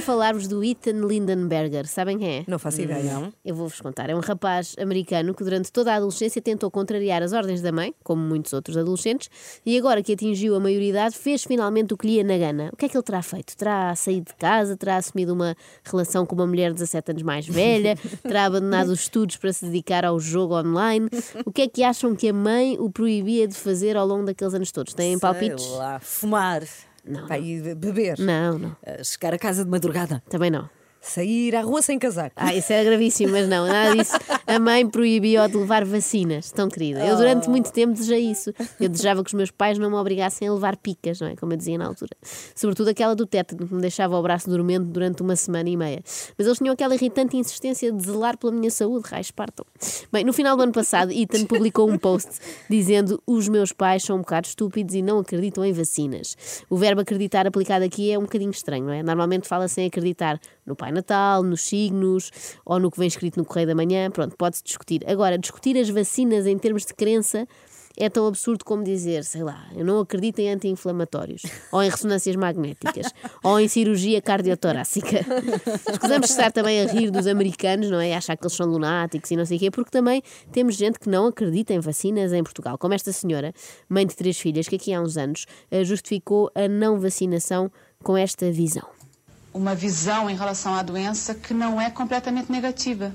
falar-vos do Ethan Lindenberger. Sabem quem é? Não faço ideia. Não. Eu vou-vos contar. É um rapaz americano que durante toda a adolescência tentou contrariar as ordens da mãe, como muitos outros adolescentes, e agora que atingiu a maioridade, fez finalmente o que lhe ia na gana. O que é que ele terá feito? Terá saído de casa? Terá assumido uma relação com uma mulher 17 anos mais velha? terá abandonado os estudos para se dedicar ao jogo online? O que é que acham que a mãe o proibia de fazer ao longo daqueles anos todos? Têm palpites? Sei lá, fumar. Não. Vai ir beber. Não, não. Uh, chegar a casa de madrugada. Também não. Sair à rua sem casaco. Ah, isso era gravíssimo, mas não, nada disso. A mãe proibia-o de levar vacinas, tão querida. Eu durante muito tempo desejei isso. Eu desejava que os meus pais não me obrigassem a levar picas, não é? Como eu dizia na altura. Sobretudo aquela do tétano, que me deixava o braço dormente durante uma semana e meia. Mas eles tinham aquela irritante insistência de zelar pela minha saúde, raios partam. Bem, no final do ano passado, Ethan publicou um post dizendo os meus pais são um bocado estúpidos e não acreditam em vacinas. O verbo acreditar aplicado aqui é um bocadinho estranho, não é? Normalmente fala-se em acreditar no Pai Natal, nos signos ou no que vem escrito no Correio da Manhã. Pronto, pode-se discutir. Agora, discutir as vacinas em termos de crença é tão absurdo como dizer, sei lá, eu não acredito em anti-inflamatórios, ou em ressonâncias magnéticas, ou em cirurgia cardiotorácica. Escusamos estar também a rir dos americanos, não é? Achar que eles são lunáticos e não sei o quê, porque também temos gente que não acredita em vacinas em Portugal, como esta senhora, mãe de três filhas, que aqui há uns anos eh, justificou a não vacinação com esta visão. Uma visão em relação à doença que não é completamente negativa.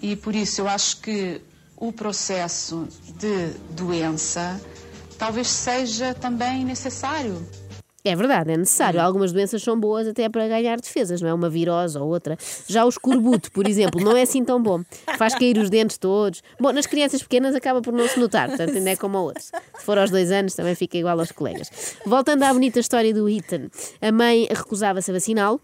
E por isso eu acho que o processo de doença talvez seja também necessário. É verdade, é necessário. Algumas doenças são boas até para ganhar defesas, não é? Uma virose ou outra. Já o escorbuto, por exemplo, não é assim tão bom. Faz cair os dentes todos. Bom, nas crianças pequenas acaba por não se notar, portanto, ainda é como a outros. Se for aos dois anos, também fica igual aos colegas. Voltando à bonita história do Ethan, a mãe recusava-se a vaciná-lo.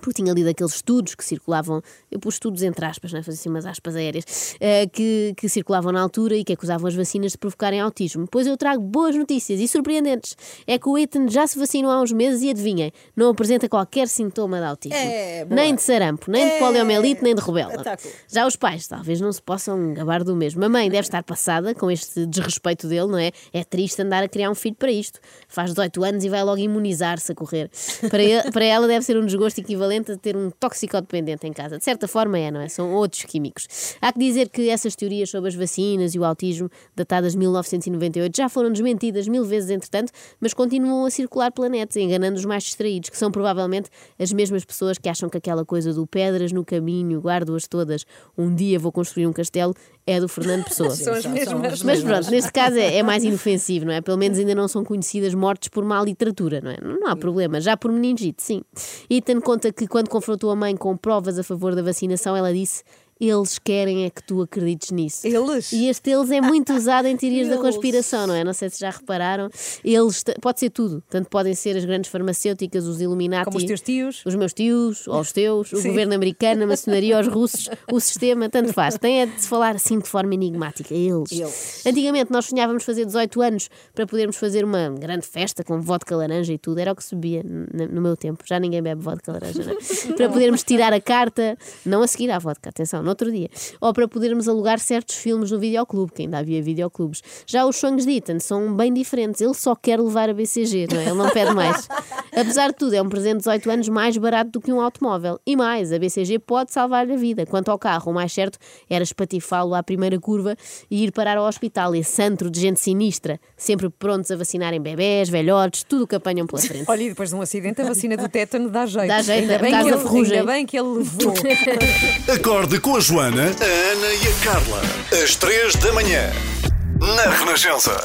Porque tinha lido aqueles estudos que circulavam, eu pus estudos entre aspas, não é? fazia assim umas aspas aéreas, eh, que, que circulavam na altura e que acusavam as vacinas de provocarem autismo. Pois eu trago boas notícias e surpreendentes. É que o Ethan já se vacinou há uns meses e adivinhem, não apresenta qualquer sintoma de autismo. É, nem de sarampo, nem de É. poliomielite, nem de rubéola. Espetáculo. Já os pais talvez não se possam gabar do mesmo. A mãe deve estar passada com este desrespeito dele, não é? É triste andar a criar um filho para isto. Faz 18 anos e vai logo imunizar-se a correr. Para, ele- para ela deve ser um desgosto equivalente a ter um toxicodependente em casa. De certa forma é, não é? São outros químicos. Há que dizer que essas teorias sobre as vacinas e o autismo, datadas de 1998, já foram desmentidas mil vezes entretanto, mas continuam a circular pela net, enganando os mais distraídos, que são provavelmente as mesmas pessoas que acham que aquela coisa do pedras no caminho, guardo-as todas, um dia vou construir um castelo, é do Fernando Pessoa. São as mesmas. Mas pronto, neste caso é, é mais inofensivo, não é? Pelo menos ainda não são conhecidas mortes por má literatura, não é? Não, não há problema, já por meningite, sim. Ethan conta que quando confrontou a mãe com provas a favor da vacinação, ela disse. Eles querem é que tu acredites nisso. Eles? E este eles é muito usado em teorias da conspiração, não é? Não sei se já repararam. Eles, pode ser tudo. Tanto podem ser as grandes farmacêuticas, os Illuminati. Como os teus tios. Os meus tios, ou os teus, o Sim. governo americano, a maçonaria, os russos, o sistema, tanto faz. Tem é de se falar assim de forma enigmática. Eles. Eles. Antigamente nós sonhávamos fazer 18 anos para podermos fazer uma grande festa com vodka laranja e tudo. Era o que se bebia no meu tempo. Já ninguém bebe vodka laranja, não é? Para podermos tirar a carta, não a seguir à vodka, atenção, no outro dia. Ou para podermos alugar certos filmes no videoclube, que ainda havia videoclubes. Já os sonhos de Ethan são bem diferentes. Ele só quer levar a BCG, não é? Ele não pede mais. Apesar de tudo, é um presente de 18 anos mais barato do que um automóvel. E mais, a BCG pode salvar-lhe a vida. Quanto ao carro, o mais certo era espatifá-lo à primeira curva e ir parar ao hospital. Esse antro de gente sinistra, sempre prontos a vacinarem bebés, velhotes, tudo o que apanham pela frente. Olha, e depois de um acidente, a vacina do tétano dá jeito. Dá jeito, ainda, por bem que ele, ferrugem. ainda bem que ele levou. Acorde com a Joana, a Ana e a Carla. Às três da manhã. Na Renascença.